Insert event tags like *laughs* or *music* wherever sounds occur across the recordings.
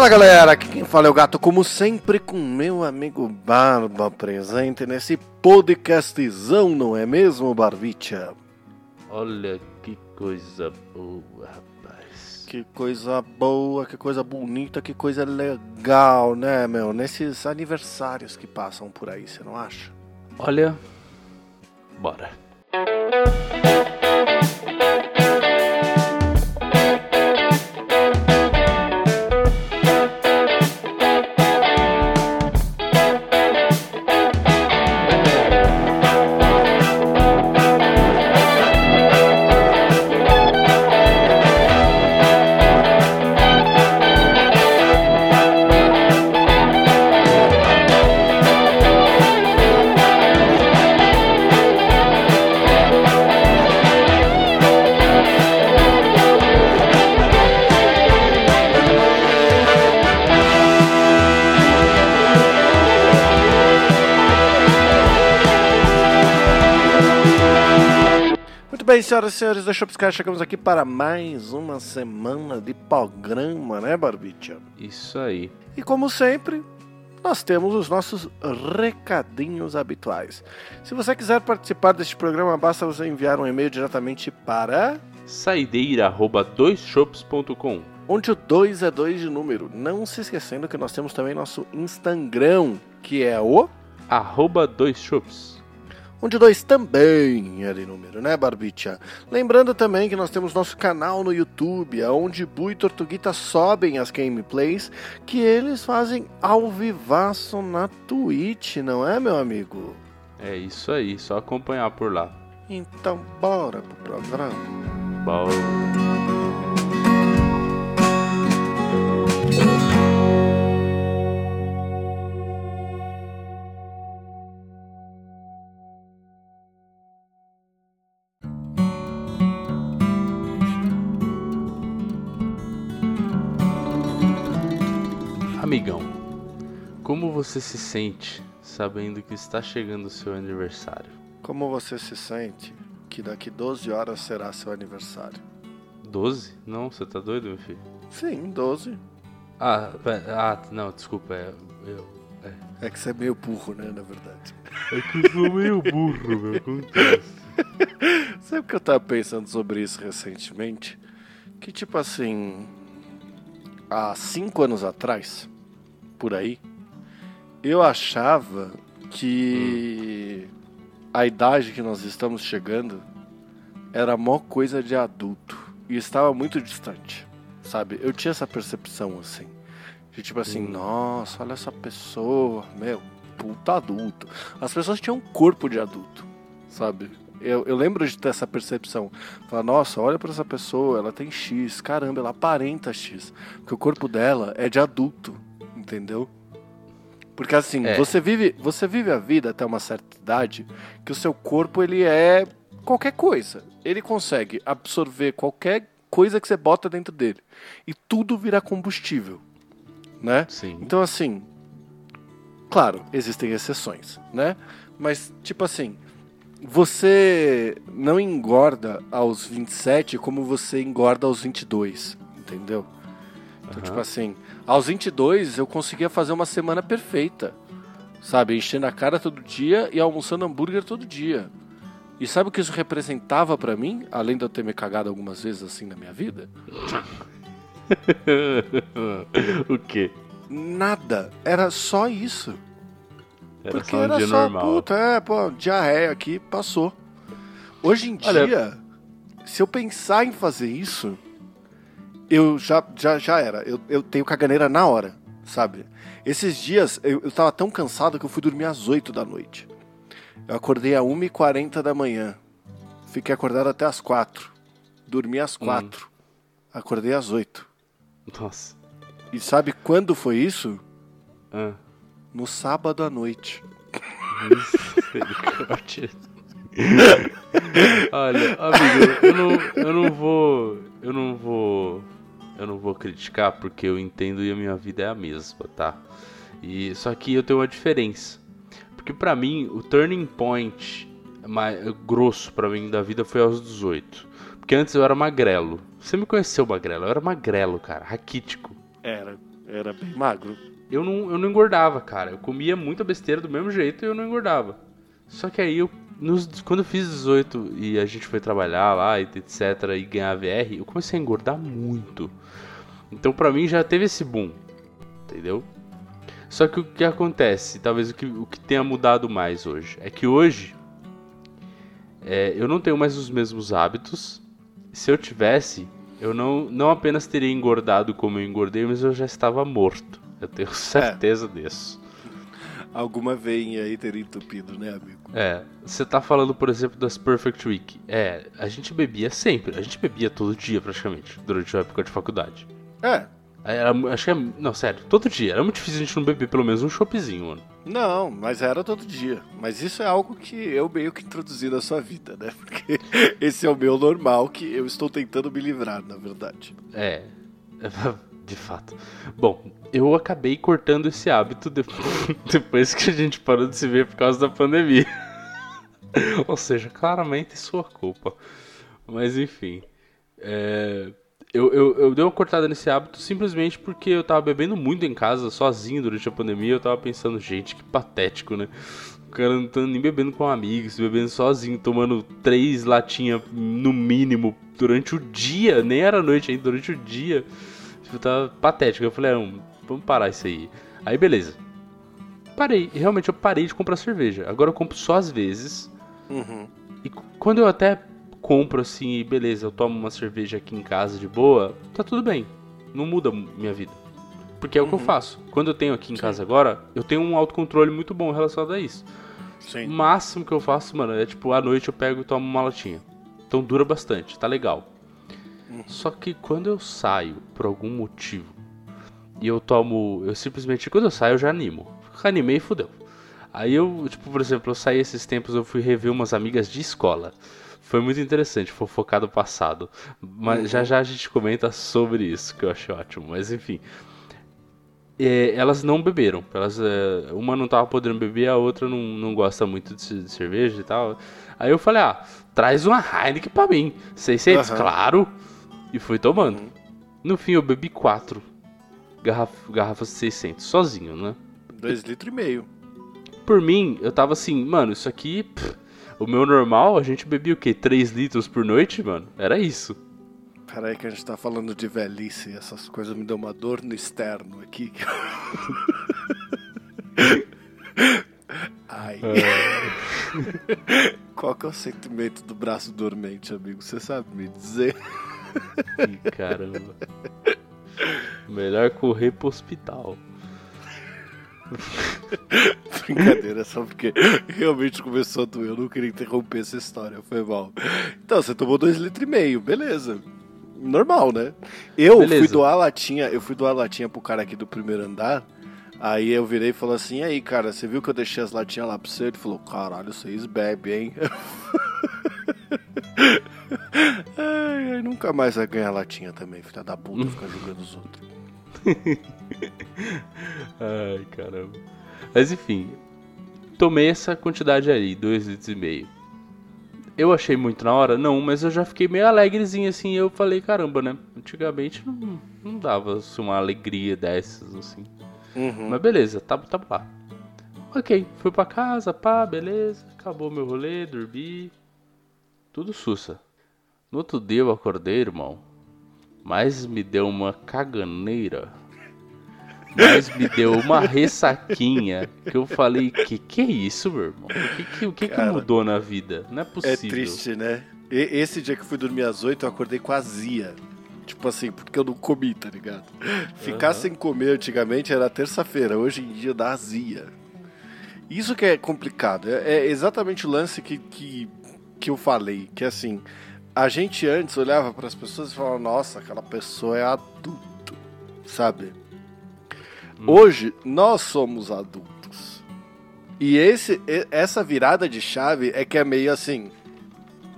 Fala galera, aqui quem fala é o gato, como sempre, com meu amigo Barba presente nesse podcastzão, não é mesmo, Barbicha? Olha que coisa boa, rapaz. Que coisa boa, que coisa bonita, que coisa legal, né, meu? Nesses aniversários que passam por aí, você não acha? Olha, bora. Muito bem, senhoras e senhores da Shopscar, chegamos aqui para mais uma semana de programa, né, Barbicha? Isso aí. E como sempre, nós temos os nossos recadinhos habituais. Se você quiser participar deste programa, basta você enviar um e-mail diretamente para Saideira@doisshops.com. onde o 2 é 2 de número. Não se esquecendo que nós temos também nosso Instagram, que é o Arroba dois onde o 2 também é de número, né, Barbicha? Lembrando também que nós temos nosso canal no YouTube, onde Bu e Tortuguita sobem as gameplays que eles fazem ao vivaço na Twitch, não é, meu amigo? É isso aí, só acompanhar por lá. Então, bora pro programa. Bora. Amigão, como você se sente sabendo que está chegando o seu aniversário? Como você se sente que daqui 12 horas será seu aniversário? 12? Não, você tá doido, meu filho? Sim, 12. Ah, ah não, desculpa, é, eu, é. É que você é meio burro, né, na verdade. É que eu sou meio burro, meu, acontece. *laughs* Sabe o que eu tava pensando sobre isso recentemente? Que tipo assim, há cinco anos atrás, por aí, eu achava que a idade que nós estamos chegando era mó coisa de adulto e estava muito distante, sabe? Eu tinha essa percepção assim, de tipo assim, Hum. nossa, olha essa pessoa, meu, puta adulto. As pessoas tinham um corpo de adulto, sabe? Eu, eu lembro de ter essa percepção. Falar, nossa, olha pra essa pessoa, ela tem X, caramba, ela aparenta X. Porque o corpo dela é de adulto, entendeu? Porque assim, É. você vive, você vive a vida até uma certa idade que o seu corpo ele é qualquer coisa. Ele consegue absorver qualquer coisa que você bota dentro dele e tudo vira combustível, né? Sim. Então, assim, claro, existem exceções, né? Mas, tipo assim, você não engorda aos 27 como você engorda aos 22, entendeu? Então, Aham. tipo assim, aos 22 eu conseguia fazer uma semana perfeita, sabe? Enchendo a cara todo dia e almoçando hambúrguer todo dia. E sabe o que isso representava pra mim, além de eu ter me cagado algumas vezes assim na minha vida? *laughs* o quê? Nada. Era só isso. Era Porque só um era só, normal. puta, é, pô, diarreia aqui, passou. Hoje em Olha- dia, se eu pensar em fazer isso, eu já, já, já era. Eu, eu tenho caganeira na hora, sabe? Esses dias, eu, eu tava tão cansado que eu fui dormir às 8 da noite. Eu acordei às 1h40 da manhã. Fiquei acordado até às 4. Dormi às 4. Acordei às 8. Nossa. E sabe quando foi isso? Ah. No sábado à noite. Misericórdia. *laughs* Olha, amigo, eu não, eu não vou. Eu não vou. Eu não vou criticar porque eu entendo e a minha vida é a mesma, tá? E só que eu tenho uma diferença. Porque pra mim, o turning point mais grosso pra mim da vida foi aos 18. Porque antes eu era magrelo. Você me conheceu magrelo? Eu era magrelo, cara, raquítico. Era. Era bem magro. Eu não, eu não engordava, cara. Eu comia muita besteira do mesmo jeito e eu não engordava. Só que aí, eu, nos, quando eu fiz 18 e a gente foi trabalhar lá, e etc, e ganhar VR, eu comecei a engordar muito. Então pra mim já teve esse boom, entendeu? Só que o que acontece, talvez o que, o que tenha mudado mais hoje, é que hoje é, eu não tenho mais os mesmos hábitos. Se eu tivesse, eu não, não apenas teria engordado como eu engordei, mas eu já estava morto. Eu tenho *laughs* certeza é. disso. Alguma veinha aí teria entupido, né, amigo? É, você tá falando, por exemplo, das Perfect Week. É, a gente bebia sempre, a gente bebia todo dia praticamente, durante a época de faculdade. É. Era, acho que é. Não, sério, todo dia. Era muito difícil a gente não beber pelo menos um choppzinho, mano. Não, mas era todo dia. Mas isso é algo que eu meio que introduzi na sua vida, né? *laughs* Porque esse é o meu normal que eu estou tentando me livrar, na verdade. É. *laughs* De fato. Bom, eu acabei cortando esse hábito *laughs* depois que a gente parou de se ver por causa da pandemia. Ou seja, claramente sua culpa. Mas enfim. É eu, eu, eu dei uma cortada nesse hábito simplesmente porque eu tava bebendo muito em casa, sozinho durante a pandemia. Eu tava pensando, gente, que patético, né? O cara não tá nem bebendo com amigos, bebendo sozinho, tomando três latinhas no mínimo durante o dia, nem era noite ainda, durante o dia. Tipo, tava patético. Eu falei, ah, vamos parar isso aí. Aí beleza. Parei, realmente eu parei de comprar cerveja. Agora eu compro só às vezes. Uhum. E quando eu até compro assim e beleza, eu tomo uma cerveja aqui em casa de boa, tá tudo bem. Não muda minha vida. Porque é o que eu uhum. faço. Quando eu tenho aqui em Sim. casa agora, eu tenho um autocontrole muito bom relacionado a isso. Sim. O máximo que eu faço, mano, é tipo, à noite eu pego e tomo uma latinha. Então dura bastante, tá legal. Uhum. Só que quando eu saio, por algum motivo, e eu tomo. Eu simplesmente. Quando eu saio, eu já animo. Animei e fudeu. Aí eu, tipo, por exemplo, eu saí esses tempos, eu fui rever umas amigas de escola. Foi muito interessante, fofocar do passado. Mas uhum. já já a gente comenta sobre isso, que eu achei ótimo. Mas enfim. É, elas não beberam. Elas, é, uma não tava podendo beber, a outra não, não gosta muito de, de, cerveja e tal. Aí eu falei, ah, traz uma Heineken pra mim. 600, uhum. claro. E fui tomando. Uhum. No fim eu bebi quatro garraf garrafas de 600, sozinho, né? Dois litros e meio. Por mim, eu tava assim, mano, isso aqui... Pff, o meu normal, a gente bebia o quê? 3 litros por noite, mano? Era isso. Peraí que a gente tá falando de velhice, essas coisas me dão uma dor no externo aqui. *laughs* Ai. É. Qual que é o sentimento do braço dormente, amigo? Você sabe me dizer? Ih, caramba. Melhor correr pro hospital. *laughs* Brincadeira, só porque realmente começou a doer. Eu não queria interromper essa história, foi mal. Então, você tomou dois litros e meio, beleza. Normal, né? Eu beleza. fui doar latinha, eu fui doar latinha pro cara aqui do primeiro andar. Aí eu virei e falei assim, e aí, cara, você viu que eu deixei as latinhas lá pra você? Ele falou, caralho, vocês bebem, hein? *laughs* ai, ai, nunca mais vai ganhar latinha também, filha da puta, ficar jogando os outros. *laughs* Ai, caramba. Mas enfim, tomei essa quantidade aí, 2 litros e meio. Eu achei muito na hora? Não, mas eu já fiquei meio alegrezinho assim. Eu falei, caramba, né? Antigamente não, não dava assim, uma alegria dessas, assim. Uhum. Mas beleza, tá, tá lá. Ok, fui pra casa, pá, beleza. Acabou meu rolê, dormi. Tudo sussa. No outro dia eu acordei, irmão mas me deu uma caganeira. Mas me deu uma ressaquinha que eu falei, que que é isso, meu irmão? O que, que, o que, Cara, que mudou na vida? Não é, é possível. É triste, né? E, esse dia que fui dormir às 8, eu acordei com azia. Tipo assim, porque eu não comi, tá ligado? Ficar uhum. sem comer antigamente era terça-feira, hoje em dia dá azia. Isso que é complicado. É, é exatamente o lance que, que, que eu falei, que assim, a gente antes olhava para as pessoas e falava, nossa, aquela pessoa é adulto, sabe? Hum. Hoje nós somos adultos. E esse, essa virada de chave é que é meio assim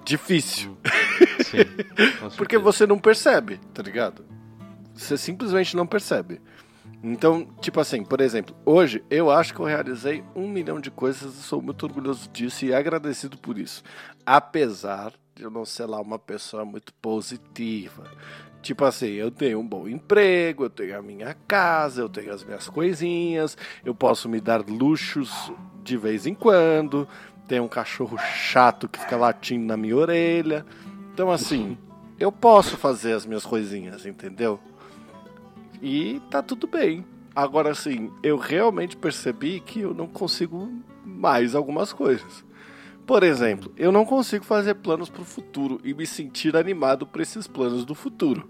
difícil. Hum. *laughs* Sim, Porque você não percebe, tá ligado? Você simplesmente não percebe. Então, tipo assim, por exemplo, hoje eu acho que eu realizei um milhão de coisas e sou muito orgulhoso disso e agradecido por isso. Apesar de eu não ser lá uma pessoa muito positiva. Tipo assim, eu tenho um bom emprego, eu tenho a minha casa, eu tenho as minhas coisinhas, eu posso me dar luxos de vez em quando, tenho um cachorro chato que fica latindo na minha orelha. Então, assim, eu posso fazer as minhas coisinhas, entendeu? E tá tudo bem. Agora, assim, eu realmente percebi que eu não consigo mais algumas coisas. Por exemplo, eu não consigo fazer planos para o futuro e me sentir animado por esses planos do futuro.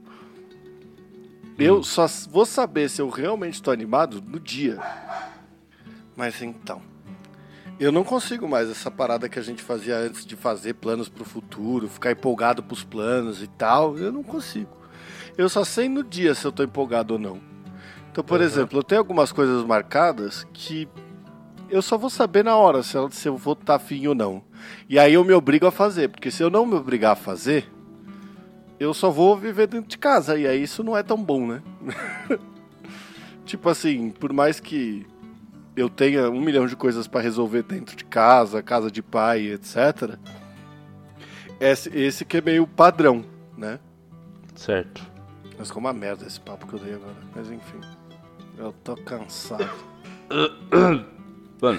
Eu Hum. só vou saber se eu realmente estou animado no dia. Mas então, eu não consigo mais essa parada que a gente fazia antes de fazer planos para o futuro, ficar empolgado pros planos e tal. Eu não consigo. Eu só sei no dia se eu tô empolgado ou não. Então, por Uhum. exemplo, eu tenho algumas coisas marcadas que eu só vou saber na hora se, ela- se eu vou estar afim ou não. E aí eu me obrigo a fazer, porque se eu não me obrigar a fazer, eu só vou viver dentro de casa. E aí isso não é tão bom, né? *laughs* tipo assim, por mais que eu tenha um milhão de coisas para resolver dentro de casa, casa de pai, etc. Esse, esse que é meio padrão, né? Certo. Mas ficou uma merda esse papo que eu dei agora. Mas enfim. Eu tô cansado. *coughs* Mano.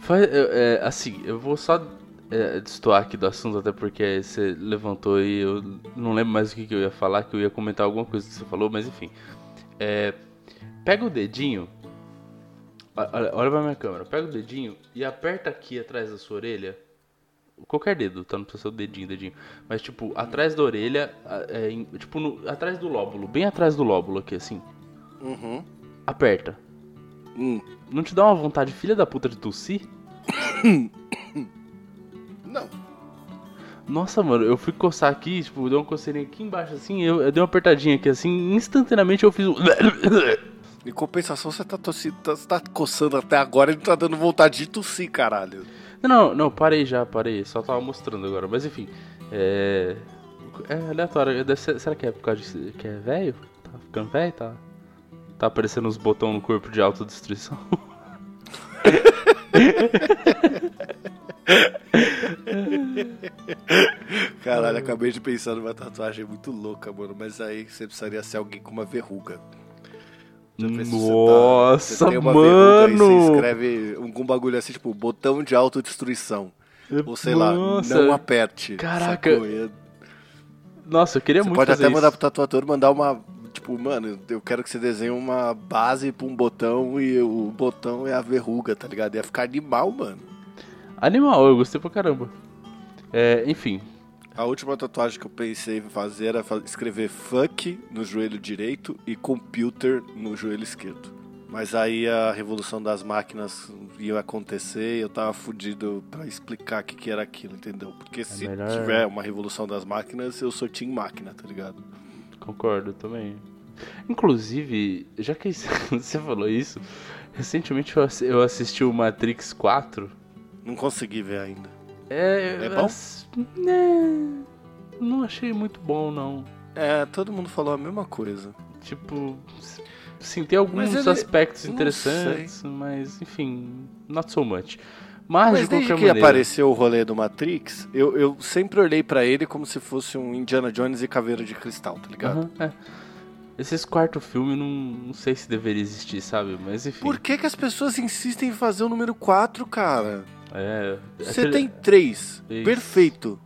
Faz- é, assim, eu vou só é, destoar aqui do assunto, até porque você levantou e eu não lembro mais o que, que eu ia falar, que eu ia comentar alguma coisa que você falou, mas enfim. É, pega o dedinho. Olha, olha pra minha câmera. Pega o dedinho e aperta aqui atrás da sua orelha. Qualquer dedo, tá? Não precisa ser o dedinho, dedinho. Mas, tipo, atrás da orelha, é, em- tipo, no- atrás do lóbulo, bem atrás do lóbulo aqui, assim. Uhum. Aperta. Hum. Não te dá uma vontade filha da puta de tossir? *coughs* Não. Nossa, mano, eu fui coçar aqui, tipo, deu uma coceirinha aqui embaixo assim, eu, eu dei uma apertadinha aqui assim, instantaneamente eu fiz um. *coughs* Em compensação, você tá tossindo, tá, tá coçando até agora e não tá dando vontade de tossir, caralho. Não, não, parei já, parei, só tava mostrando agora, mas enfim. É. É aleatório, ser- será que é por causa de que é velho? Tá ficando velho? Tá. Tá aparecendo uns botões no corpo de autodestruição? Caralho, acabei de pensar numa tatuagem muito louca, mano. Mas aí você precisaria ser alguém com uma verruga. Tá- Nossa, e mano! você escreve algum bagulho assim, tipo, botão de autodestruição. Ou sei lá, Nossa. não aperte. Caraca, sacou? E- Nossa, eu queria Você muito pode até isso. mandar pro tatuador mandar uma. Tipo, mano, eu quero que você desenhe uma base pra um botão e o botão é a verruga, tá ligado? Ia ficar animal, mano. Animal, eu gostei pra caramba. É, enfim, A última tatuagem que eu pensei em fazer era escrever fuck no joelho direito e computer no joelho esquerdo. Mas aí a revolução das máquinas ia acontecer e eu tava fudido pra explicar o que, que era aquilo, entendeu? Porque se melhor- tiver uma revolução das máquinas, eu sou Team Máquina, tá ligado? concordo também. Inclusive, já que *laughs* você falou isso, recentemente eu assi- eu assisti o Matrix 4. Não consegui ver ainda. É, É bom? né, não achei muito bom, não. É, todo mundo falou a mesma coisa. Tipo, sim, tem alguns ele- aspectos interessantes, mas enfim, not so much. Mas, Mas de desde que maneira, apareceu o rolê do Matrix, eu, eu sempre olhei pra ele como se fosse um Indiana Jones e Caveira de Cristal, tá ligado? Aham, é. Esses quarto filme não, não sei se deveria existir, sabe? Mas enfim. Por que, que as pessoas insistem em fazer o número 4, cara? É, Você aquele- tem três, Isso. perfeito.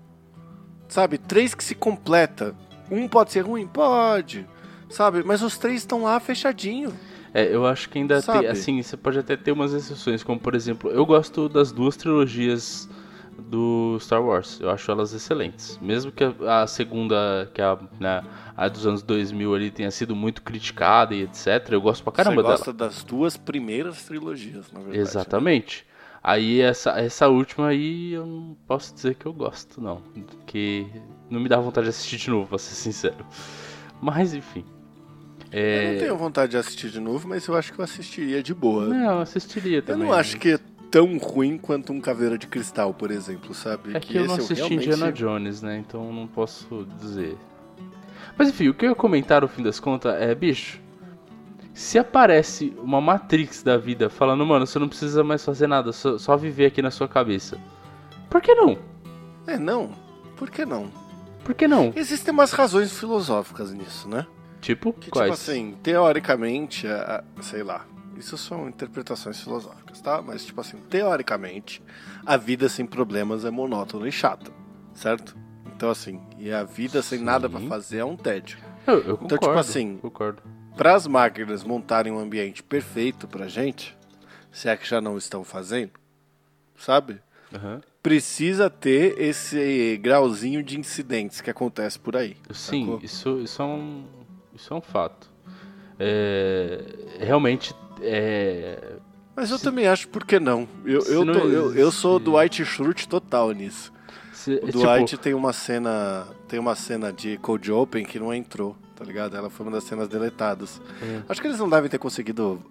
Sabe, três que se completa. Um pode ser ruim? Pode. Sabe, mas os três estão lá fechadinho. É, eu acho que ainda Sabe? tem, assim, você pode até ter umas exceções, como por exemplo, eu gosto das duas trilogias do Star Wars, eu acho elas excelentes. Mesmo que a, a segunda, que é a, né, a dos anos 2000 ali tenha sido muito criticada e etc, eu gosto pra caramba Você dela. gosta das duas primeiras trilogias, na verdade. Exatamente. Aí essa, essa última aí eu não posso dizer que eu gosto, não. Porque não me dá vontade de assistir de novo, pra ser sincero. Mas enfim. Eu É... não tenho vontade de assistir de novo, mas eu acho que eu assistiria de boa. Não, eu assistiria eu também. não acho que tão ruim quanto um Caveira de Cristal, por exemplo, sabe? É que, eu não assisti realmente- Indiana Jones, né? Então não posso dizer. Mas enfim, o que eu ia comentar no fim das contas é, bicho. Se aparece uma Matrix da vida falando, mano, você não precisa mais fazer nada, só, só viver aqui na sua cabeça. Por que não? É, não. Por que não? Por que não? Existem umas razões filosóficas nisso, né? Tipo, Que, quais? tipo assim, teoricamente, a- a- sei lá, isso são interpretações filosóficas, tá? Mas, tipo assim, teoricamente, a vida sem problemas é monótona e chata, certo? Então, assim, e a vida sem nada pra Sim. fazer é um tédio. Eu, eu concordo. Então, tipo assim, Concordo. Para as máquinas montarem um ambiente perfeito pra gente, se é que já não estão fazendo, sabe? Aham. Precisa ter esse grauzinho de incidentes que acontece por aí. Sim, sacou? isso, isso, é um, isso é um fato. É, realmente, é, Mas eu também acho por que não. Eu, se eu, não tô- eu, eu sou do White Schrute total nisso. se- O tipo, Dwight tem uma cena. Tem uma cena de Cold Open que não entrou, tá ligado? Ela foi uma das cenas deletadas. É. Acho que eles não devem ter conseguido,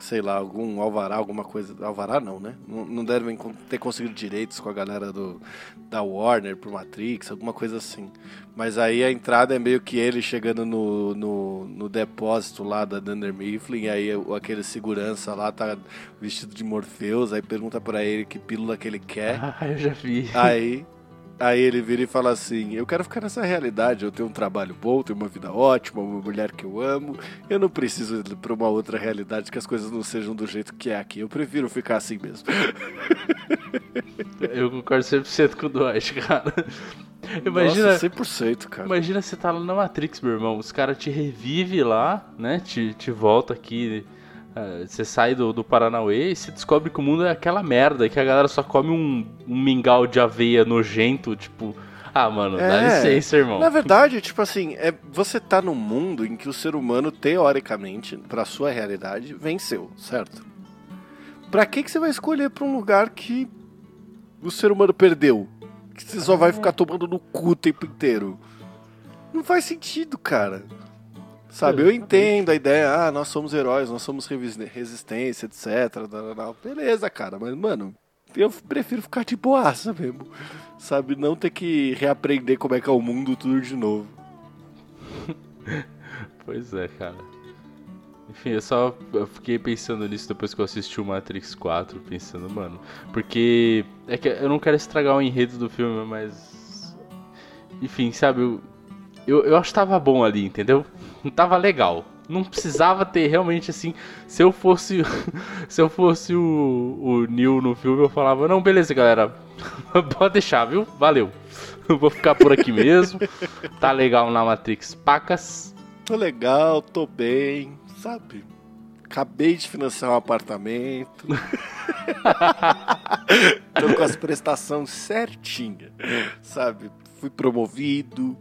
sei lá, algum alvará, alguma coisa. Alvará não, né? Não, não devem ter conseguido direitos com a galera do, da Warner pro Matrix, alguma coisa assim. Mas aí a entrada é meio que ele chegando no, no, no depósito lá da Dunder Mifflin, e aí aquele segurança lá tá vestido de Morpheus, aí pergunta pra ele que pílula que ele quer. *laughs* Ah, eu já vi. Aí, aí ele vira e fala assim: Eu quero ficar nessa realidade. Eu tenho um trabalho bom, tenho uma vida ótima, uma mulher que eu amo. Eu não preciso ir pra uma outra realidade que as coisas não sejam do jeito que é aqui. Eu prefiro ficar assim mesmo. *laughs* Eu concordo 100% com o Dwight, cara. Imagina, Nossa, 100%, cara. imagina você tá lá na Matrix, meu irmão. Os caras te revivem lá, né? Te, te volta aqui. Ah, Você sai do, do Paranauê e você descobre que o mundo é aquela merda, que a galera só come um, um mingau de aveia nojento, tipo. Ah, mano, dá É, licença, irmão. Na verdade, tipo assim, é, você tá num mundo em que o ser humano, teoricamente, pra sua realidade, venceu, certo? Pra que, que você vai escolher pra um lugar que o ser humano perdeu? Que você só vai ficar tomando no cu o tempo inteiro? Não faz sentido, cara. Sabe, eu entendo a ideia, ah, nós somos heróis, nós somos resistência, etc. Beleza, cara, mas, mano, eu prefiro ficar de boaça mesmo. Sabe, não ter que reaprender como é que é o mundo tudo de novo. *laughs* Pois é, cara. Enfim, eu só eu fiquei pensando nisso depois que eu assisti o Matrix 4, pensando, mano. Porque é que eu não quero estragar o enredo do filme, mas. Enfim, sabe, eu, eu, eu acho que tava bom ali, entendeu? Não tava legal. Não precisava ter realmente assim. Se eu fosse. *laughs* se eu fosse o, o Neil no filme, eu falava, não, beleza, galera. *laughs* Pode deixar, viu? Valeu. *laughs* Eu vou ficar por aqui mesmo. Tá legal na Matrix Pacas. Tô legal, tô bem, sabe? Acabei de financiar um apartamento. tô com as prestações certinhas, sabe? Fui promovido,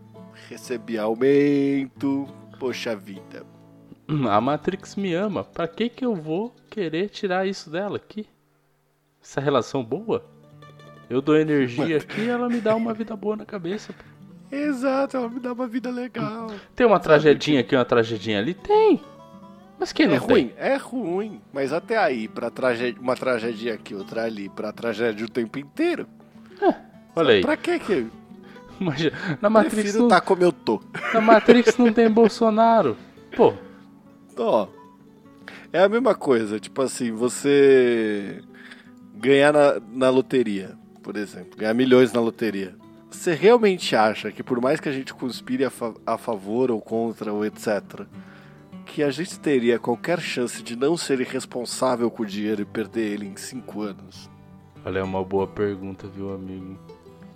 recebi aumento. Poxa vida. A Matrix me ama. Pra que que eu vou querer tirar isso dela aqui? Essa relação boa? Eu dou energia aqui e ela me dá uma vida boa na cabeça. pô. Exato, ela me dá uma vida legal. Tem uma tragedinha aqui, uma tragedinha ali? Tem. Mas quem não É tem? ruim, é ruim. Mas até aí, pra tragédia, uma tragédia aqui, outra ali, pra tragédia o tempo inteiro. Olha aí. Pra que que? *laughs* Imagina, na Matrix, Prefiro não, estar como eu tô. na Matrix não tem Bolsonaro. Pô, Ó, é a mesma coisa, tipo assim, você ganhar na, na loteria, por exemplo, ganhar milhões na loteria. Você realmente acha que por mais que a gente conspire a, fa- a favor ou contra ou etc, que a gente teria qualquer chance de não ser irresponsável com o dinheiro e perder ele em cinco anos? olha, é uma boa pergunta, viu, amigo?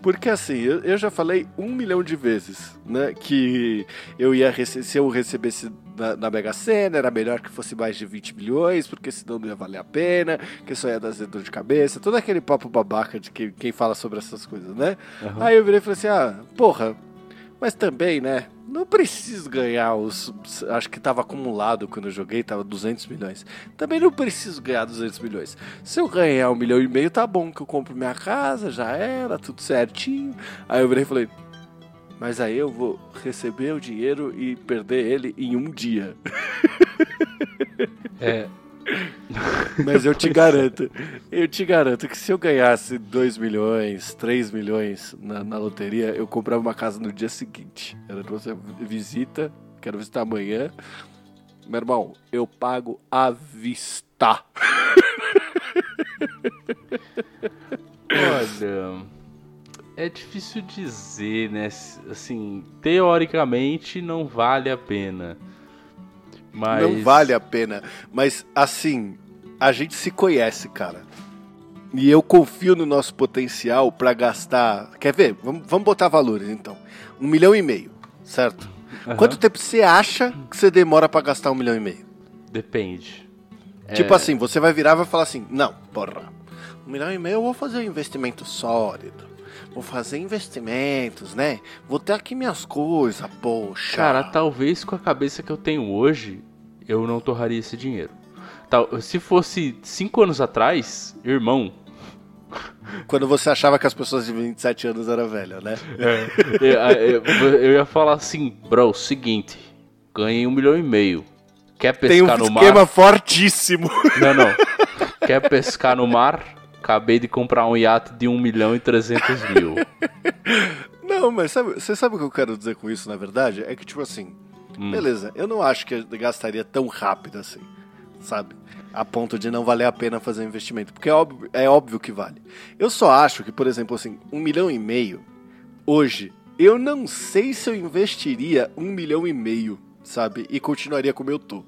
Porque assim, eu, eu já falei um milhão de vezes, né? Que eu ia se eu recebesse na, na Mega Sena, era melhor que fosse mais de 20 milhões, porque senão não ia valer a pena, que só ia dar dor de cabeça, todo aquele papo babaca de que, quem fala sobre essas coisas, né? Aham. Aí eu virei e falei assim, ah, porra, mas também, né? Não preciso ganhar os. Acho que tava acumulado quando eu joguei, tava 200 milhões. Também não preciso ganhar 200 milhões. Se eu ganhar um milhão e meio, tá bom, que eu compro minha casa, já era, tudo certinho. Aí eu virei e falei, mas aí eu vou receber o dinheiro e perder ele em um dia. É, Mas eu te garanto, eu te garanto que se eu ganhasse 2 milhões, 3 milhões na, na loteria, eu comprava uma casa no dia seguinte. Era você visita, quero visitar amanhã. Meu irmão, eu pago à vista. olha. é difícil dizer, né? Assim, teoricamente não vale a pena. Mas... Não vale a pena. Mas, assim, a gente se conhece, cara. E eu confio no nosso potencial para gastar. Quer ver? Vamos, vamos botar valores então. Um milhão e meio, certo? Uhum. Quanto tempo você acha que você demora para gastar um milhão e meio? Depende. Tipo é... assim, você vai virar e vai falar assim: não, porra, um milhão e meio eu vou fazer um investimento sólido. Vou fazer investimentos, né? Vou ter aqui minhas coisas, poxa. Cara, talvez com a cabeça que eu tenho hoje, eu não torraria esse dinheiro. Se fosse cinco anos atrás, irmão, quando você achava que as pessoas de 27 anos eram velhas, né? É. Eu, eu, eu, ia falar assim, bro, seguinte, ganhei um milhão e meio. Quer pescar no mar? Tem um esquema fortíssimo. Não, não. *laughs* Quer pescar no mar? Acabei de comprar um iate de 1 milhão e 300 mil. *laughs* Não, mas sabe, você sabe o que eu quero dizer com isso, na verdade? É que, tipo assim, hum. beleza, eu não acho que eu gastaria tão rápido assim, sabe? A ponto de não valer a pena fazer um investimento. Porque é óbvio, é óbvio que vale. Eu só acho que, por exemplo, assim, um milhão e meio, hoje, eu não sei se eu investiria um milhão e meio, sabe? E continuaria como eu tô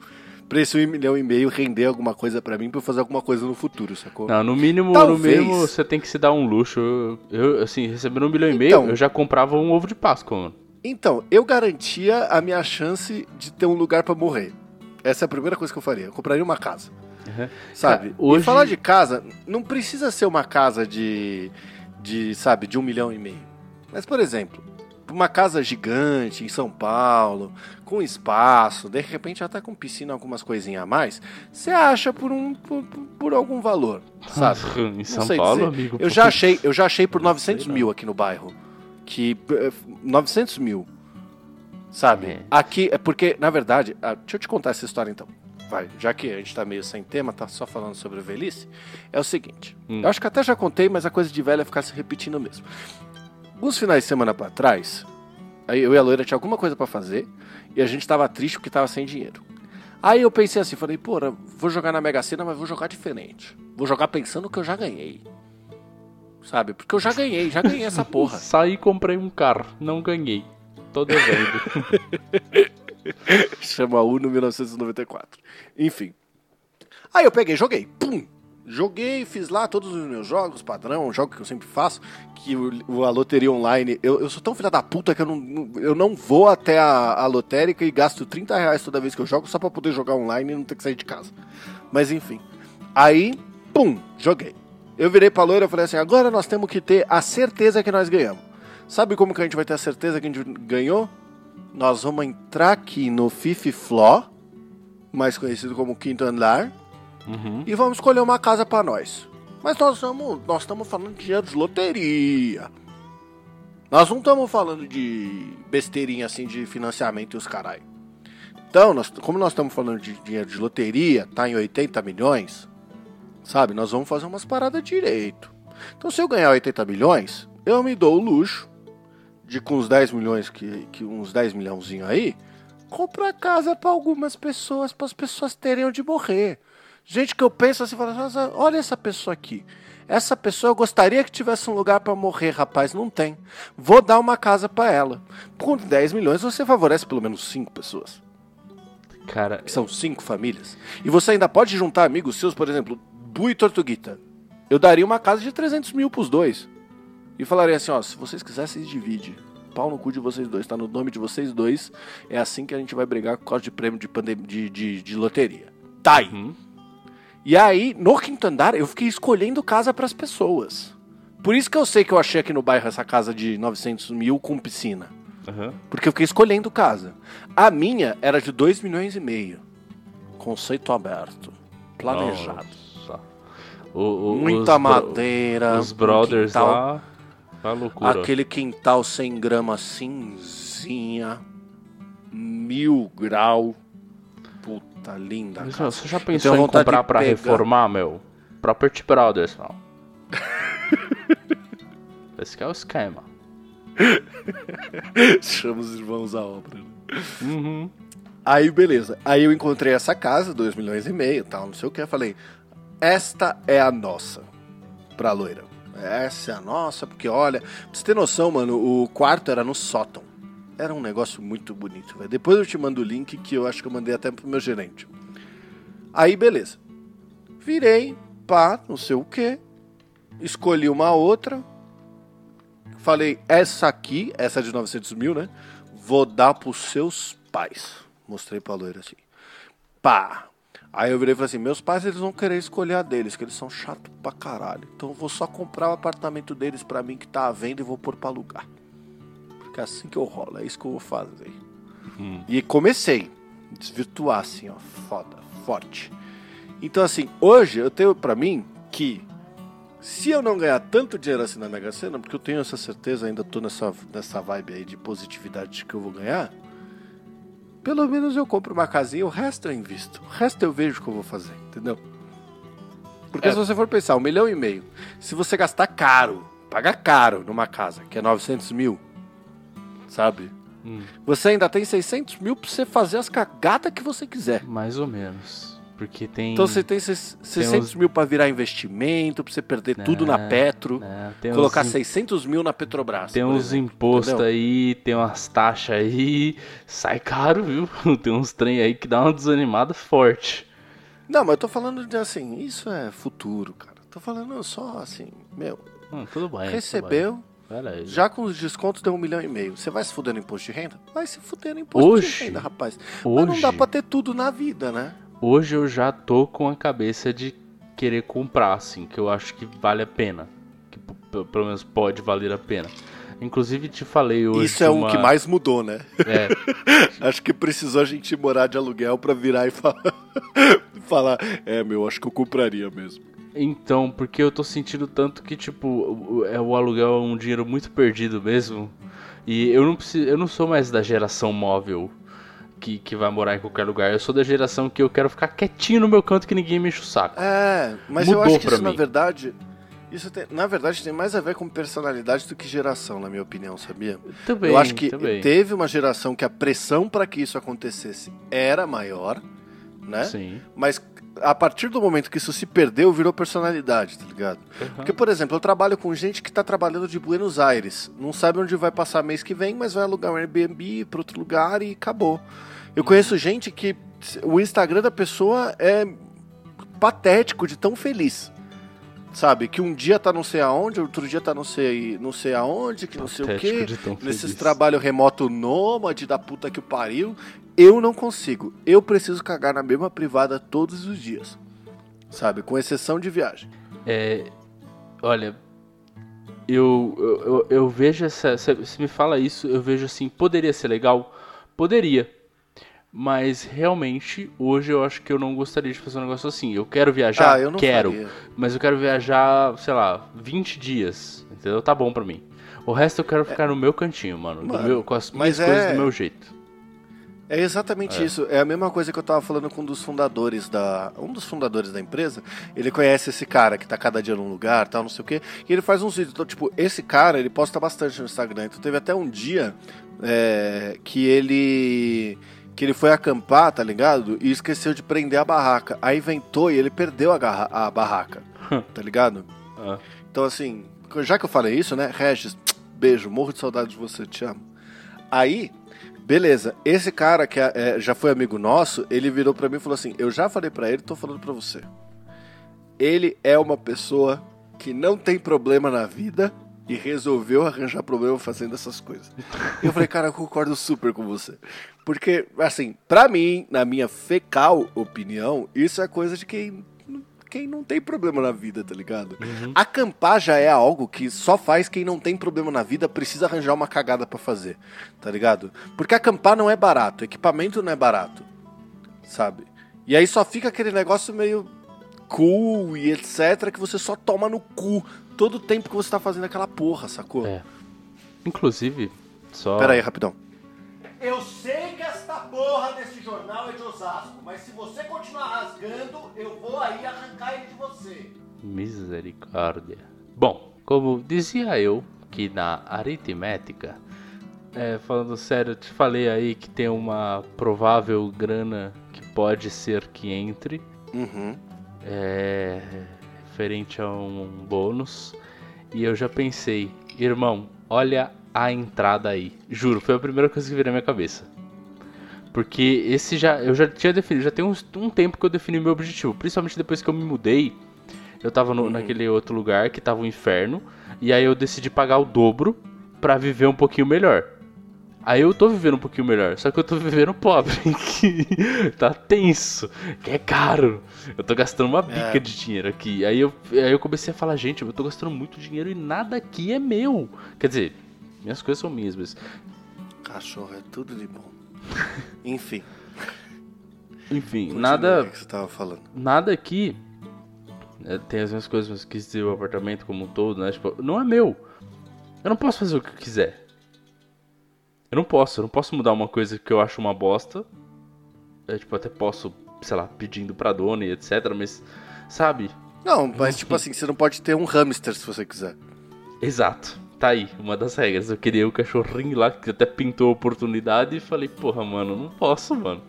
pra esse um milhão e meio render alguma coisa para mim pra eu fazer alguma coisa no futuro, sacou? Não, no mínimo, Talvez... no mínimo você tem que se dar um luxo. Eu, assim, recebendo um milhão e meio, então, eu já comprava um ovo de Páscoa, mano. Então, eu garantia a minha chance de ter um lugar para morrer. Essa é a primeira coisa que eu faria. Eu compraria uma casa. Uhum. Sabe? Cara, hoje... E falar de casa, não precisa ser uma casa de, de, sabe, de um milhão e meio. Mas, por exemplo, uma casa gigante em São Paulo, com espaço, de repente até com piscina, algumas coisinhas a mais, você acha por um por, por algum valor, sabe? *laughs* em São Paulo, dizer. amigo. Eu já achei, eu já achei por 900 mil aqui no bairro, que 900 eh, mil, sabe? É. Aqui é porque, na verdade, ah, deixa eu te contar essa história então. Vai, já que a gente tá meio sem tema, tá só falando sobre velhice, é o seguinte. Hum. Eu acho que até já contei, mas a coisa de velho é ficar se repetindo mesmo. Alguns finais de semana para trás, aí eu e a loira tinha alguma coisa para fazer e a gente tava triste porque tava sem dinheiro. Aí eu pensei assim, falei, pô, vou jogar na Mega Sena, mas vou jogar diferente. Vou jogar pensando que eu já ganhei. Sabe? Porque eu já ganhei, já ganhei essa porra. *laughs* Saí e comprei um carro, não ganhei. Tô devendo. *laughs* Chama Uno 1994. Enfim. Aí eu peguei, joguei. Pum! Joguei, fiz lá todos os meus jogos, padrão, jogo que eu sempre faço, que o, a loteria online. Eu, eu sou tão filha da puta que eu não, eu não vou até a, a lotérica e gasto 30 reais toda vez que eu jogo só pra poder jogar online e não ter que sair de casa. Mas enfim. Aí, pum, joguei. Eu virei pra loira e falei assim: agora nós temos que ter a certeza que nós ganhamos. Sabe como que a gente vai ter a certeza que a gente ganhou? Nós vamos entrar aqui no Fifi Flo, mais conhecido como Quinto Andar uhum. e vamos escolher uma casa para nós. Mas nós estamos nós estamos falando de dinheiro de loteria. Nós não estamos falando de besteirinha assim de financiamento e os caralho. Então, nós, como nós estamos falando de dinheiro de loteria, tá em 80 milhões, sabe? Nós vamos fazer umas paradas direito. Então, se eu ganhar 80 milhões, eu me dou o luxo de com uns 10 milhões, que, que uns 10 milhãozinho aí, comprar casa para algumas pessoas, para as pessoas terem onde morrer. Gente que eu penso assim, falo, olha essa pessoa aqui. Essa pessoa eu gostaria que tivesse um lugar para morrer, rapaz, não tem. Vou dar uma casa para ela. Com 10 milhões você favorece pelo menos 5 pessoas. Cara, que são 5 famílias. E você ainda pode juntar amigos seus, por exemplo, Bu e Tortuguita. Eu daria uma casa de 300 mil pros dois. E falaria assim, ó, se vocês quisessem, divide. Pau no cu de vocês dois, tá no nome de vocês dois. É assim que a gente vai brigar com causa de prêmio de, de, de, de loteria. Tá aí. Uhum. E aí, no quinto andar, eu fiquei escolhendo casa para as pessoas. Por isso que eu sei que eu achei aqui no bairro essa casa de 900 mil com piscina. Uhum. Porque eu fiquei escolhendo casa. A minha era de 2 milhões e meio. Conceito aberto. Planejado. O, o, Muita os madeira. Os brothers um lá. Tá loucura. Aquele quintal sem grama cinzinha. Mil grau. Tá linda. Mas, meu, você já pensou em comprar pra reformar, meu? Property Brothers, não. Esse é o esquema. *laughs* Chama os irmãos à obra. Né? Uhum. Aí, beleza. Aí eu encontrei essa casa, 2 milhões e meio tal, não sei o que. Eu falei, esta é a nossa. Pra loira. Essa é a nossa, porque olha, pra você ter noção, mano, o quarto era no sótão. Era um negócio muito bonito. Depois eu te mando o link que eu acho que eu mandei até pro meu gerente. Aí, beleza. Virei, pá, não sei o que. Escolhi uma outra. Falei, essa aqui, essa de 900 mil, né? Vou dar pros seus pais. Mostrei pra loira assim. Pá. Aí eu virei e falei assim: meus pais eles vão querer escolher a deles, que eles são chato pra caralho. Então eu vou só comprar o apartamento deles pra mim que tá à venda e vou pôr pra alugar. Porque é assim que eu rolo, é isso que eu vou fazer. Hum. E comecei. Desvirtuar assim, ó. Foda, forte. Então assim, hoje eu tenho pra mim que se eu não ganhar tanto dinheiro assim na Mega Sena, porque eu tenho essa certeza, ainda tô nessa, nessa vibe aí de positividade de que eu vou ganhar, pelo menos eu compro uma casinha, o resto eu invisto. O resto eu vejo o que eu vou fazer, entendeu? Porque É. se você for pensar, um milhão e meio, se você gastar caro, pagar caro numa casa, que é 900 mil, sabe? Hum. Você ainda tem 600 mil pra você fazer as cagadas que você quiser. Mais ou menos. Porque tem. Então você tem ses- 600 uns- mil pra virar investimento, pra você perder tudo na Petro, né, tem colocar uns, im- 600 mil na Petrobras. Tem uns impostos aí, tem umas taxas aí. Sai caro, viu? *laughs* Tem uns trem aí que dá uma desanimada forte. Não, mas eu tô falando de assim, isso é futuro, cara. Tô falando só assim, meu, Hum, tudo bem. recebeu, tudo bem. Já com os descontos deu um milhão e meio. Você vai se fuder no imposto de renda? Vai se fuder no imposto Hoje? de renda, rapaz. Mas não Hoje, dá pra ter tudo na vida, né? hoje eu já tô com a cabeça de querer comprar, assim, que eu acho que vale a pena. Que pelo menos pode valer a pena. Inclusive te falei hoje. Isso é uma... o que mais mudou, né? É, *laughs* Acho que precisou a gente morar de aluguel pra virar e falar, *laughs* falar é, meu, acho que eu compraria mesmo. Então, porque eu tô sentindo tanto que, tipo, o, é, o aluguel é um dinheiro muito perdido mesmo. E eu não preciso, eu não sou mais da geração móvel que, que vai morar em qualquer lugar. Eu sou da geração que eu quero ficar quietinho no meu canto que ninguém me enche o saco. É, mas eu Mudou acho que isso, na mim. verdade. Isso tem, na verdade tem mais a ver com personalidade do que geração, na minha opinião, sabia? Também, eu acho que também. teve uma geração que a pressão para que isso acontecesse era maior, né? Sim. Mas a partir do momento que isso se perdeu, virou personalidade, tá ligado? Porque, por exemplo, eu trabalho com gente que tá trabalhando de Buenos Aires. Não sabe onde vai passar mês que vem, mas vai alugar um Airbnb para outro lugar e acabou. Eu conheço gente que o Instagram da pessoa é patético de tão feliz. Sabe? Que um dia tá não sei aonde, outro dia tá não sei, não sei aonde, que não sei o Patético quê. Nesses feliz. trabalho remoto nômade da puta que o pariu. Eu não consigo. Eu preciso cagar na mesma privada todos os dias. Sabe? Com exceção de viagem. É, olha, eu, eu, eu, eu vejo essa. Se me fala isso, eu vejo assim, poderia ser legal? Poderia. Mas realmente, hoje eu acho que eu não gostaria de fazer um negócio assim. Eu quero viajar, ah, eu não quero. faria. Mas eu quero viajar, sei lá, 20 dias. Entendeu? Tá bom pra mim. O resto eu quero ficar no meu cantinho, mano. Mano, meu- com as minhas coisas é- do meu jeito. É exatamente É. isso. É a mesma coisa que eu tava falando com um dos fundadores da. Um dos fundadores da empresa. Ele conhece esse cara que tá cada dia num lugar, tal, não sei o quê. E ele faz uns vídeos. Então, tipo, esse cara, ele posta bastante no Instagram. Então teve até um dia é, que ele. Que ele foi acampar, tá ligado? E esqueceu de prender a barraca. Aí ventou e ele perdeu a, garra- a barraca. tá ligado? Ah. Então, assim, já que eu falei isso, né? Regis, *tsk* beijo, morro de saudade de você, te amo. Aí, beleza, esse cara que é- é, já foi amigo nosso, ele virou pra mim e falou assim: Eu já falei pra ele, tô falando pra você. Ele é uma pessoa que não tem problema na vida e resolveu arranjar problema fazendo essas coisas. E eu falei, cara, eu concordo super com você. Porque, assim, pra mim, na minha fecal opinião, isso é coisa de quem, quem não tem problema na vida, tá ligado? Acampar já é algo que só faz quem não tem problema na vida precisa arranjar uma cagada pra fazer, tá ligado? Porque acampar não é barato, equipamento não é barato, sabe? E aí só fica aquele negócio meio cool e etc que você só toma no cu todo o tempo que você tá fazendo aquela porra, sacou? É. Inclusive, só. Pera aí, rapidão. Eu sei que esta porra desse jornal é de Osasco, mas se você continuar rasgando, eu vou aí arrancar ele de você. Misericórdia. Bom, como dizia eu, que na aritmética, é, falando sério, eu te falei aí que tem uma provável grana que pode ser que entre, Uhum. é, referente a um bônus. E eu já pensei, irmão, olha a entrada aí. Juro, foi a primeira coisa que veio na minha cabeça. Porque esse já. Eu já tinha definido, já tem uns, um tempo que eu defini meu objetivo. Principalmente depois que eu me mudei. Eu tava no, naquele outro lugar que tava um inferno. E aí eu decidi pagar o dobro pra viver um pouquinho melhor. Aí eu tô vivendo um pouquinho melhor, só que eu tô vivendo pobre, *laughs* que tá tenso, que é caro. Eu tô gastando uma bica É. de dinheiro aqui. Aí eu, aí eu comecei a falar, gente, eu tô gastando muito dinheiro e nada aqui é meu. Quer dizer, minhas coisas são minhas, mas. Cachorro é tudo de bom. *laughs* Enfim. Enfim, continua nada. que você tava falando. nada aqui é, tem as mesmas coisas, mas quis dizer o apartamento como um todo, né? Tipo, não é meu. Eu não posso fazer o que eu quiser. Eu não posso, eu não posso mudar uma coisa que eu acho uma bosta. Eu, tipo, até posso, sei lá, pedindo pra dona e etc, mas, sabe? Não, mas tipo assim, você não pode ter um hamster se você quiser. Exato. Tá aí, uma das regras. Eu queria o cachorrinho lá, que até pintou a oportunidade e falei, porra, mano, não posso, mano.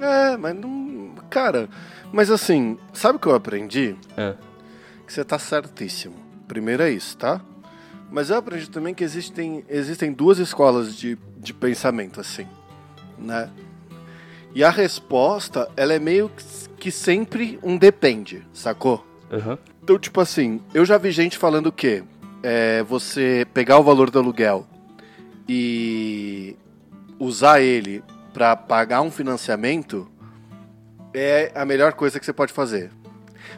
É, mas não. Cara, mas assim, sabe o que eu aprendi? É. Que você tá certíssimo. Primeiro é isso, tá? Mas eu aprendi também que existem, existem duas escolas de, de pensamento, assim, né? E a resposta, ela é meio que sempre um depende, sacou? Aham. Então, tipo assim, eu já vi gente falando o quê? É você pegar o valor do aluguel e usar ele pra pagar um financiamento é a melhor coisa que você pode fazer.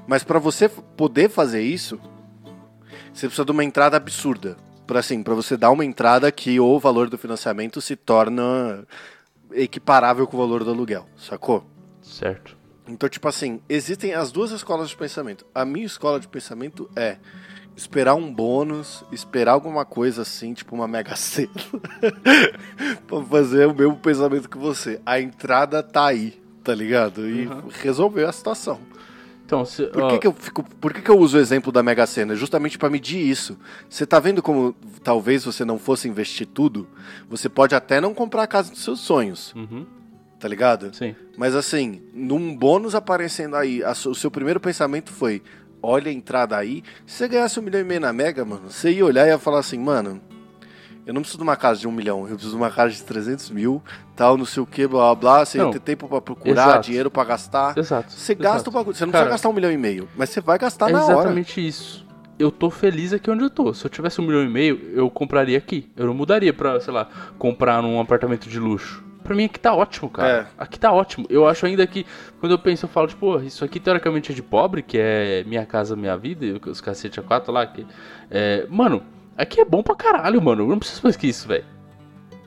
Mas pra você poder fazer isso, você precisa de uma entrada absurda. Para assim, para você dar uma entrada que o valor do financiamento se torna equiparável com o valor do aluguel, sacou? Certo. Então, tipo assim, existem as duas escolas de pensamento. A minha escola de pensamento é esperar um bônus, esperar alguma coisa assim, tipo uma mega *laughs* sena, pra fazer o mesmo pensamento que você. A entrada tá aí, tá ligado? E resolver a situação. Então, se, Por, que, que, eu fico, por que, que eu uso o exemplo da Mega Sena? Justamente pra medir isso. Você tá vendo como talvez você não fosse investir tudo? Você pode até não comprar a casa dos seus sonhos, Uhum, tá ligado? sim. Mas assim, num bônus aparecendo aí, a o seu primeiro pensamento foi: olha a entrada aí. Se você ganhasse um milhão e meio na Mega, mano, você ia olhar e ia falar assim, mano. Eu não preciso de uma casa de um milhão, eu preciso de uma casa de 300 mil, tal, não sei o que, blá blá blá. Você Não. ter tempo pra procurar, Exato. dinheiro pra gastar. Exato. Você exato. gasta o bagulho. Você não Cara, precisa gastar um milhão e meio, mas você vai gastar É na hora. exatamente isso. Eu tô feliz aqui onde eu tô. Se eu tivesse um milhão e meio, eu compraria aqui. Eu não mudaria pra, sei lá, comprar num apartamento de luxo. Pra mim aqui tá ótimo, cara. É. Aqui tá ótimo. Eu acho ainda que, quando eu penso, eu falo, tipo, isso aqui teoricamente é de pobre, que é minha casa, minha vida, os cacete a quatro lá. Que, é, mano, aqui é bom pra caralho, mano. Eu não preciso mais que isso, velho.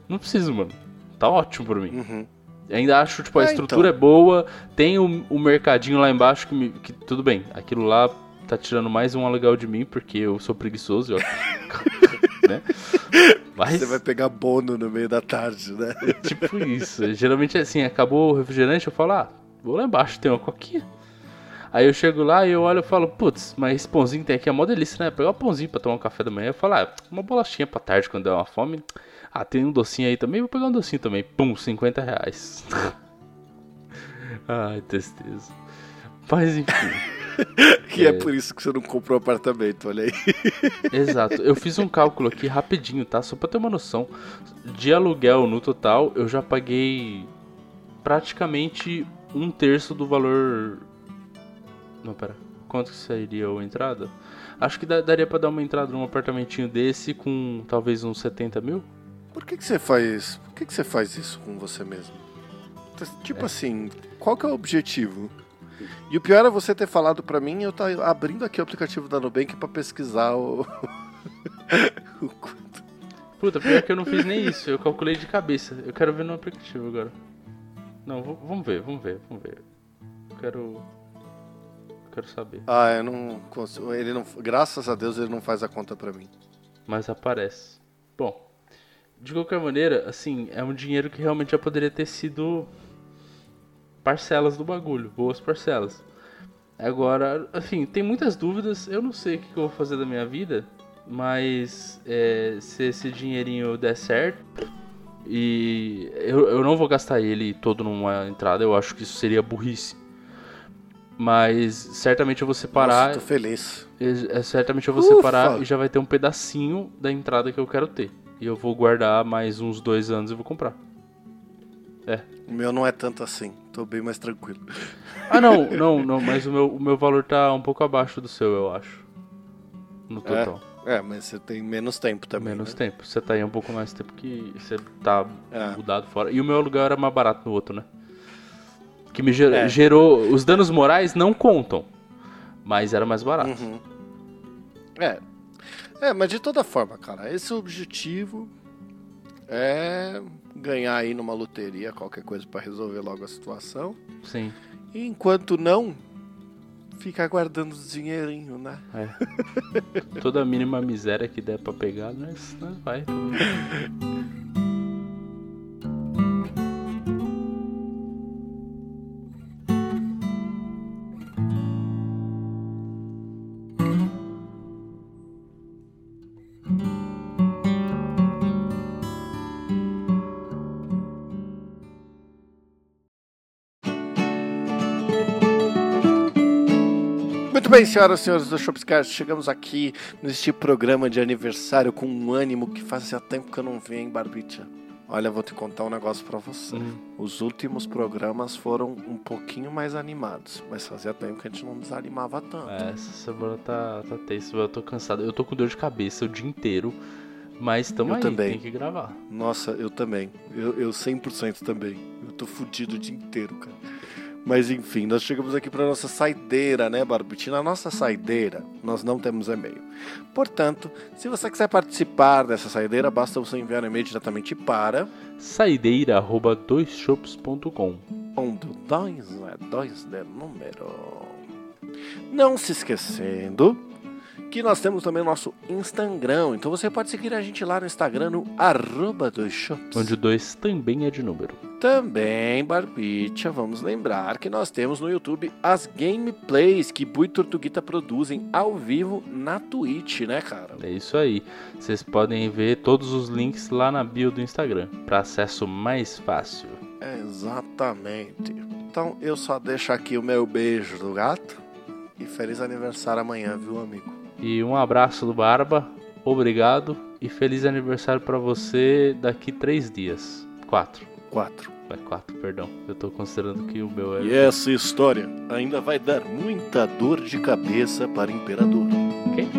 Não preciso, mano. Tá ótimo pra mim. Uhum. Ainda acho, tipo, a É, estrutura então. é boa, tem o, mercadinho lá embaixo que, me- que tudo bem. Aquilo lá tá tirando mais um aluguel de mim, porque eu sou preguiçoso, eu, *laughs* né? Mas, Você vai pegar bono no meio da tarde, né? tipo isso. Geralmente é assim, acabou o refrigerante, eu falo, ah, vou lá embaixo, tem uma coquinha. Aí eu chego lá e eu olho e falo, putz, mas esse pãozinho tem aqui, é mó delícia, né? Pegar um pãozinho pra tomar um café da manhã. Eu falo, ah, uma bolachinha pra tarde quando der uma fome. Ah, tem um docinho aí também, vou pegar um docinho também. Pum, 50 reais. *laughs* Ai, tristeza. Mas enfim. Que *laughs* é. por isso que você não comprou apartamento, olha aí. *laughs* Exato. Eu fiz um cálculo aqui rapidinho, tá? Só pra ter uma noção. De aluguel no total, eu já paguei praticamente um terço do valor. Não, pera. Quanto que seria a entrada? Acho que daria pra dar uma entrada num apartamentinho desse com talvez uns 70 mil. Por que, que você faz. Por que, que você faz isso com você mesmo? Tipo É. assim, qual que é o objetivo? E o pior é você ter falado pra mim, eu tá abrindo aqui o aplicativo da Nubank pra pesquisar o. *laughs* o quanto. Puta, pior que eu não fiz nem isso. Eu calculei de cabeça. Eu quero ver no aplicativo agora. Não, vamos ver, vamos ver, vamos ver. Eu quero. Quero saber. Ah, eu não consigo. Ele não. Graças a Deus ele não faz a conta pra mim. mas aparece. Bom, de qualquer maneira, assim, é um dinheiro que realmente já poderia ter sido parcelas do bagulho, boas parcelas. Agora, enfim, tem muitas dúvidas, eu não sei o que que eu vou fazer da minha vida, mas é, se esse dinheirinho der certo, e eu, eu não vou gastar ele todo numa entrada, eu acho que isso seria burrice. Mas certamente eu vou separar. Nossa, tô feliz. É, é, certamente eu vou Ufa. separar e já vai ter um pedacinho da entrada que eu quero ter. E eu vou guardar mais uns dois anos e vou comprar. É. O meu não é tanto assim. Tô bem mais tranquilo. Ah, não, *laughs* não, não. Mas o meu, o meu valor tá um pouco abaixo do seu, eu acho. No total. É, mas você tem menos tempo também. Menos né? tempo. Você tá aí um pouco mais tempo que você tá É. mudado fora. E o meu aluguel era mais barato no outro, né? Que me ger- É. gerou. Os danos morais não contam. Mas era mais barato. Uhum. É. É, mas de toda forma, cara, esse objetivo é ganhar aí numa loteria qualquer coisa pra resolver logo a situação. Sim. E enquanto não, ficar guardando dinheirinho, né? É. Toda a mínima miséria que der pra pegar, nós, nós vai. *laughs* bem, senhoras e senhores do Shopscast, chegamos aqui neste programa de aniversário com um ânimo que fazia tempo que eu não vi, hein, Barbicha? Olha, eu vou te contar um negócio pra você. Hum. Os últimos programas foram um pouquinho mais animados, mas fazia tempo que a gente não desanimava tanto. É, essa semana tá, tá tenso, eu tô cansado. Eu tô com dor de cabeça o dia inteiro. Mas tamo Eu aí, também. tem que gravar. Nossa, eu também. Eu, eu 100% também. Eu tô fudido o dia inteiro, cara. Mas enfim, nós chegamos aqui para nossa saideira, né, Barbuti? Na nossa saideira, nós não temos e-mail. Portanto, se você quiser participar dessa saideira, basta você enviar um e-mail diretamente para Saideira arroba doisshops.com. onde 2 é 2 de número. Não se esquecendo que nós temos também o nosso Instagram. Então você pode seguir a gente lá no Instagram, no arroba dois shops. Onde o 2 também é de número. Também, Barbicha, vamos lembrar que nós temos no YouTube as gameplays que Bui e Tortuguita produzem ao vivo na Twitch, né, cara? É isso aí. Vocês podem ver todos os links lá na bio do Instagram. Para acesso mais fácil. Exatamente. Então eu só deixo aqui o meu beijo do gato e feliz aniversário amanhã, viu, amigo? E um abraço do Barba. Obrigado. E feliz aniversário para você daqui três dias. Quatro. Quatro. É quatro, perdão. Eu tô considerando que o meu é. E essa história ainda vai dar muita dor de cabeça para o imperador. Quem?